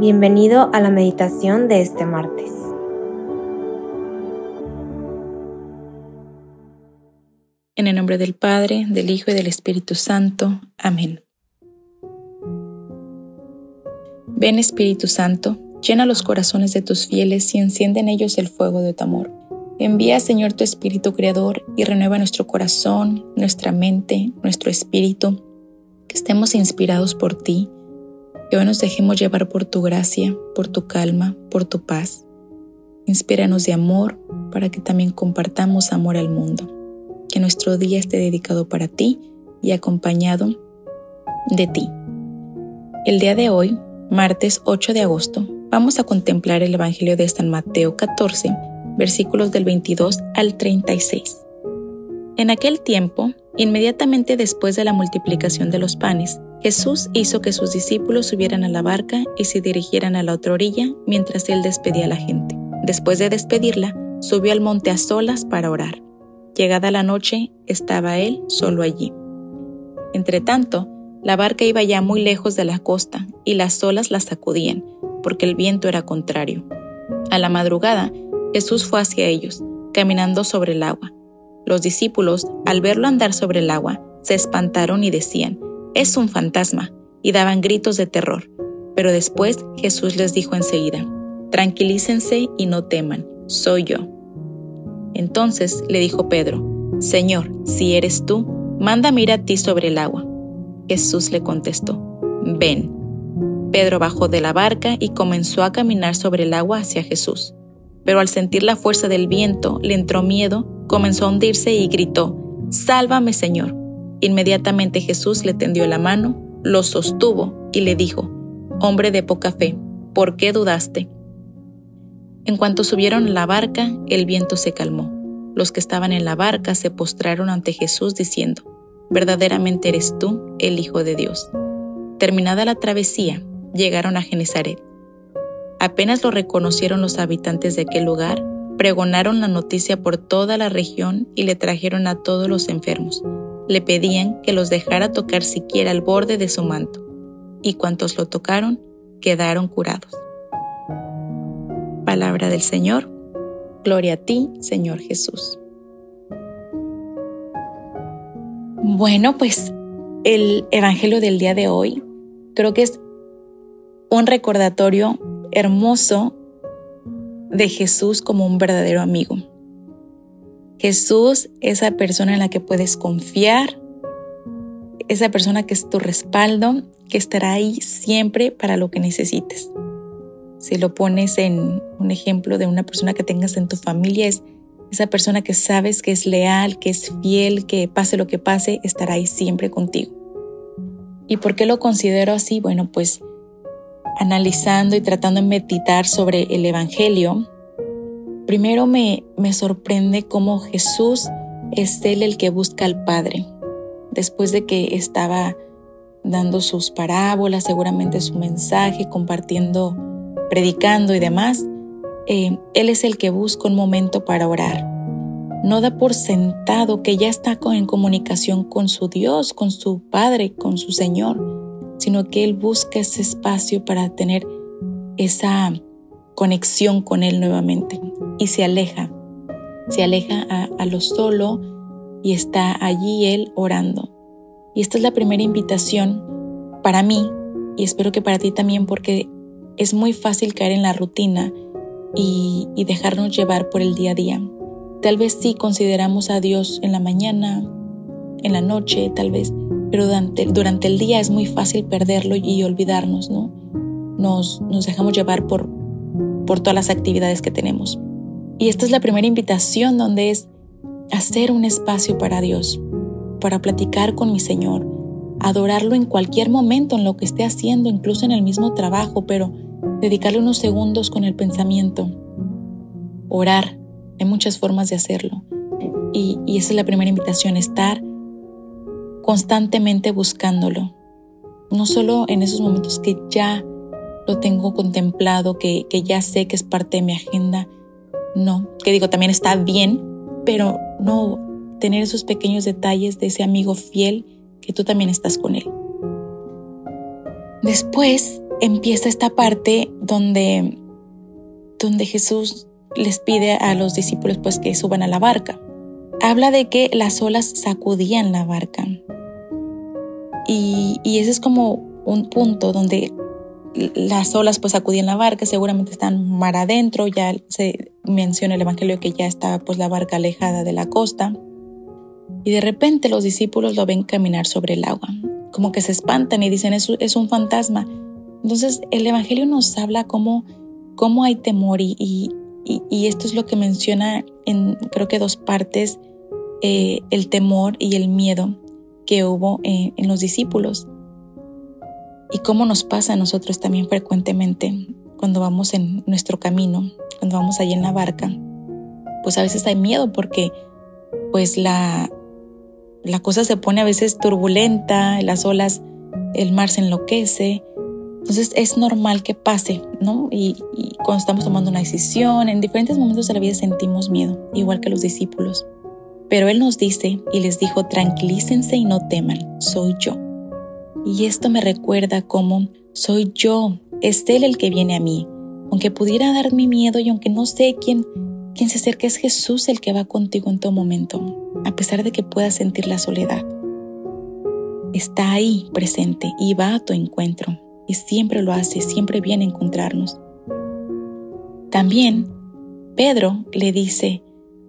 Bienvenido a la meditación de este martes. En el nombre del Padre, del Hijo y del Espíritu Santo. Amén. Ven Espíritu Santo, llena los corazones de tus fieles y enciende en ellos el fuego de tu amor. Envía Señor tu Espíritu Creador y renueva nuestro corazón, nuestra mente, nuestro espíritu, que estemos inspirados por ti que hoy nos dejemos llevar por tu gracia, por tu calma, por tu paz. Inspíranos de amor para que también compartamos amor al mundo. Que nuestro día esté dedicado para ti y acompañado de ti. El día de hoy, martes 8 de agosto, vamos a contemplar el Evangelio de San Mateo 14, versículos del 22 al 36. En aquel tiempo, inmediatamente después de la multiplicación de los panes, Jesús hizo que sus discípulos subieran a la barca y se dirigieran a la otra orilla mientras él despedía a la gente. Después de despedirla, subió al monte a solas para orar. Llegada la noche, estaba él solo allí. Entretanto, la barca iba ya muy lejos de la costa y las olas la sacudían, porque el viento era contrario. A la madrugada, Jesús fue hacia ellos, caminando sobre el agua. Los discípulos, al verlo andar sobre el agua, se espantaron y decían, es un fantasma, y daban gritos de terror. Pero después Jesús les dijo enseguida, tranquilícense y no teman, soy yo. Entonces le dijo Pedro, Señor, si eres tú, mándame ir a ti sobre el agua. Jesús le contestó, ven. Pedro bajó de la barca y comenzó a caminar sobre el agua hacia Jesús. Pero al sentir la fuerza del viento le entró miedo, comenzó a hundirse y gritó, Sálvame, Señor. Inmediatamente Jesús le tendió la mano, lo sostuvo y le dijo, Hombre de poca fe, ¿por qué dudaste? En cuanto subieron a la barca, el viento se calmó. Los que estaban en la barca se postraron ante Jesús diciendo, Verdaderamente eres tú el Hijo de Dios. Terminada la travesía, llegaron a Genezaret. Apenas lo reconocieron los habitantes de aquel lugar, pregonaron la noticia por toda la región y le trajeron a todos los enfermos le pedían que los dejara tocar siquiera el borde de su manto, y cuantos lo tocaron quedaron curados. Palabra del Señor, gloria a ti, Señor Jesús. Bueno, pues el Evangelio del día de hoy creo que es un recordatorio hermoso de Jesús como un verdadero amigo. Jesús, esa persona en la que puedes confiar, esa persona que es tu respaldo, que estará ahí siempre para lo que necesites. Si lo pones en un ejemplo de una persona que tengas en tu familia, es esa persona que sabes que es leal, que es fiel, que pase lo que pase, estará ahí siempre contigo. ¿Y por qué lo considero así? Bueno, pues analizando y tratando de meditar sobre el Evangelio, Primero me, me sorprende cómo Jesús es Él el que busca al Padre. Después de que estaba dando sus parábolas, seguramente su mensaje, compartiendo, predicando y demás, eh, Él es el que busca un momento para orar. No da por sentado que ya está en comunicación con su Dios, con su Padre, con su Señor, sino que Él busca ese espacio para tener esa conexión con Él nuevamente y se aleja, se aleja a, lo solo y está allí Él orando. Y esta es la primera invitación para mí y espero que para ti también porque es muy fácil caer en la rutina y, y dejarnos llevar por el día a día. Tal vez sí consideramos a Dios en la mañana, en la noche, tal vez, pero durante, durante el día es muy fácil perderlo y olvidarnos, ¿no? Nos, nos dejamos llevar por, por todas las actividades que tenemos. Y esta es la primera invitación donde es hacer un espacio para Dios, para platicar con mi Señor, adorarlo en cualquier momento, en lo que esté haciendo, incluso en el mismo trabajo, pero dedicarle unos segundos con el pensamiento. Orar, hay muchas formas de hacerlo. Y, y esa es la primera invitación, estar constantemente buscándolo. No solo en esos momentos que ya lo tengo contemplado, que, que ya sé que es parte de mi agenda. No, que digo, también está bien, pero no tener esos pequeños detalles de ese amigo fiel que tú también estás con él. Después, empieza esta parte donde, donde Jesús les pide a los discípulos pues que suban a la barca. Habla de que las olas sacudían la barca. Y, y ese es como un punto donde las olas pues sacudían la barca, seguramente están mar adentro, ya se menciona el Evangelio que ya estaba pues la barca alejada de la costa. Y de repente los discípulos lo ven caminar sobre el agua, como que se espantan y dicen, es, es un fantasma. Entonces el Evangelio nos habla cómo, cómo hay temor y, y, esto es lo que menciona en creo que dos partes, eh, el temor y el miedo que hubo en, en los discípulos. Y cómo nos pasa a nosotros también frecuentemente cuando vamos en nuestro camino, cuando vamos ahí en la barca, pues a veces hay miedo porque pues la, la cosa se pone a veces turbulenta, las olas, el mar se enloquece. Entonces es normal que pase, ¿no? Y, y, cuando estamos tomando una decisión, en diferentes momentos de la vida sentimos miedo, igual que los discípulos. Pero Él nos dice y les dijo, tranquilícense y no teman, soy yo. Y esto me recuerda cómo soy yo, es Él el que viene a mí. Aunque pudiera dar mi miedo y aunque no sé quién, quién se acerca, es Jesús el que va contigo en todo momento, a pesar de que puedas sentir la soledad. Está ahí presente y va a tu encuentro y siempre lo hace, siempre viene a encontrarnos. También Pedro le dice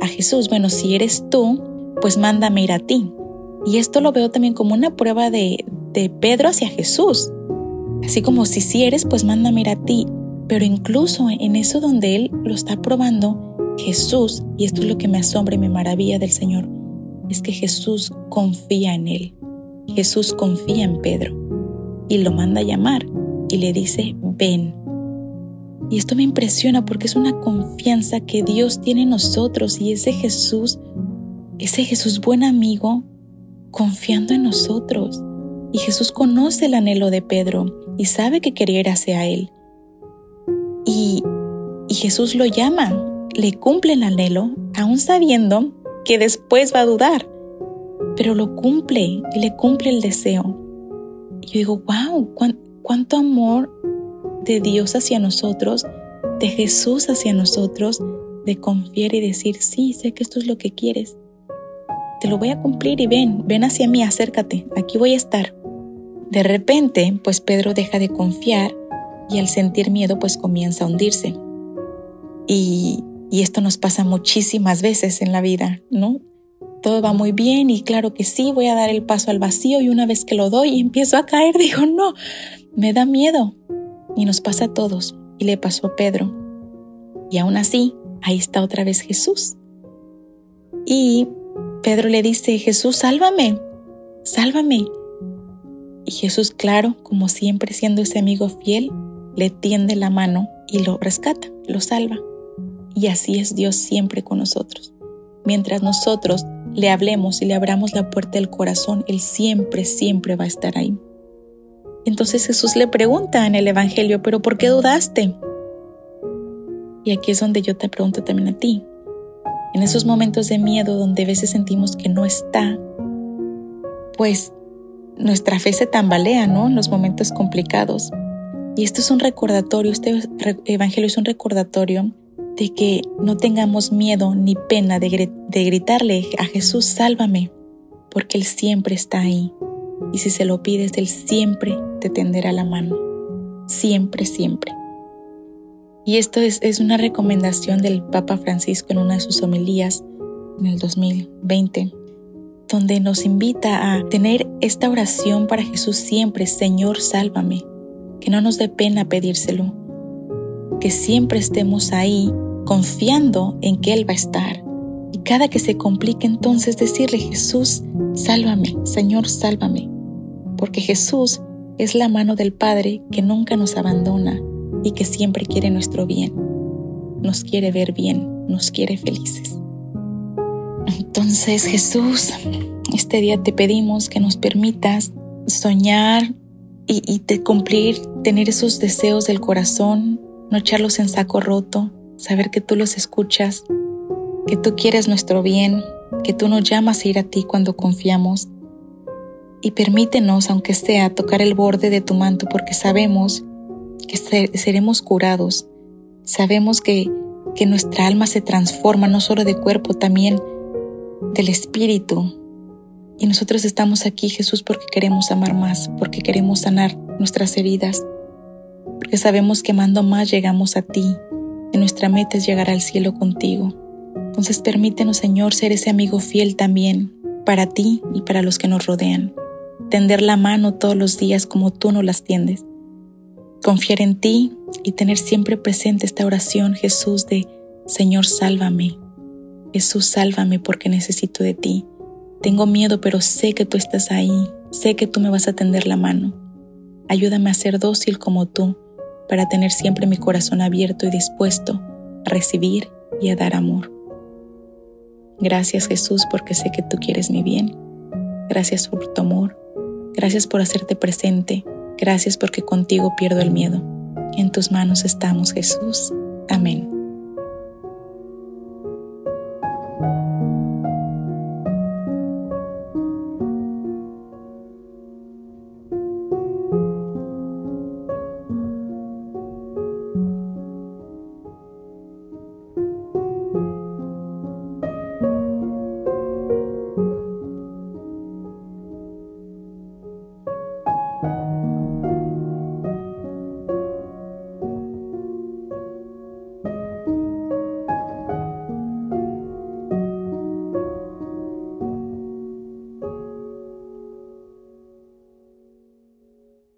a Jesús, bueno, si eres tú, pues mándame ir a ti. Y esto lo veo también como una prueba de, de Pedro hacia Jesús. Así como si si eres, pues mándame ir a ti. Pero incluso en eso donde Él lo está probando, Jesús, y esto es lo que me asombra y me maravilla del Señor, es que Jesús confía en Él. Jesús confía en Pedro y lo manda a llamar y le dice, ven. Y esto me impresiona porque es una confianza que Dios tiene en nosotros y ese Jesús, ese Jesús buen amigo, confiando en nosotros. Y Jesús conoce el anhelo de Pedro y sabe que quería ir hacia él. Y, y Jesús lo llama, le cumple el anhelo, aún sabiendo que después va a dudar, pero lo cumple y le cumple el deseo. Y yo digo, wow, cuánto amor de Dios hacia nosotros, de Jesús hacia nosotros, de confiar y decir, sí, sé que esto es lo que quieres. Te lo voy a cumplir y ven, ven hacia mí, acércate, aquí voy a estar. De repente, pues Pedro deja de confiar y al sentir miedo, pues comienza a hundirse. Y, esto nos pasa muchísimas veces en la vida, ¿no? Todo va muy bien y claro que sí, voy a dar el paso al vacío y una vez que lo doy y empiezo a caer, digo, no, me da miedo. Y nos pasa a todos. Y le pasó a Pedro. Y aún así, ahí está otra vez Jesús. Y Pedro le dice, Jesús, sálvame, sálvame. Y Jesús, claro, como siempre siendo ese amigo fiel, le tiende la mano y lo rescata, lo salva. Y así es Dios siempre con nosotros. Mientras nosotros le hablemos y le abramos la puerta del corazón, Él siempre, siempre va a estar ahí. Entonces Jesús le pregunta en el Evangelio, pero ¿por qué dudaste? Y aquí es donde yo te pregunto también a ti. En esos momentos de miedo donde a veces sentimos que no está, pues nuestra fe se tambalea, ¿no? En los momentos complicados. Y esto es un recordatorio, este evangelio es un recordatorio de que no tengamos miedo ni pena de, gritarle a Jesús, sálvame, porque Él siempre está ahí. Y si se lo pides, Él siempre te tenderá la mano. Siempre, siempre. Y esto es, es una recomendación del Papa Francisco en una de sus homilías en el 2020 donde nos invita a tener esta oración para Jesús siempre, Señor, sálvame, que no nos dé pena pedírselo, que siempre estemos ahí confiando en que Él va a estar. Y cada que se complique entonces decirle, Jesús, sálvame, Señor, sálvame, porque Jesús es la mano del Padre que nunca nos abandona y que siempre quiere nuestro bien, nos quiere ver bien, nos quiere felices. Entonces Jesús, este día te pedimos que nos permitas soñar y, cumplir, tener esos deseos del corazón, no echarlos en saco roto, saber que tú los escuchas, que tú quieres nuestro bien, que tú nos llamas a ir a ti cuando confiamos. Y permítenos, aunque sea, tocar el borde de tu manto porque sabemos que seremos curados. Sabemos que, que nuestra alma se transforma no solo de cuerpo, también del espíritu. Y nosotros estamos aquí, Jesús, porque queremos amar más, porque queremos sanar nuestras heridas, porque sabemos que amando más llegamos a ti, y nuestra meta es llegar al cielo contigo. Entonces permítenos, Señor, ser ese amigo fiel también para ti y para los que nos rodean. Tender la mano todos los días como tú nos las tiendes. Confiar en ti y tener siempre presente esta oración, Jesús, de Señor, sálvame. Jesús, sálvame porque necesito de ti. Tengo miedo, pero sé que tú estás ahí. Sé que tú me vas a tender la mano. Ayúdame a ser dócil como tú, para tener siempre mi corazón abierto y dispuesto a recibir y a dar amor. Gracias Jesús porque sé que tú quieres mi bien. Gracias por tu amor. Gracias por hacerte presente. Gracias porque contigo pierdo el miedo. En tus manos estamos Jesús. Amén.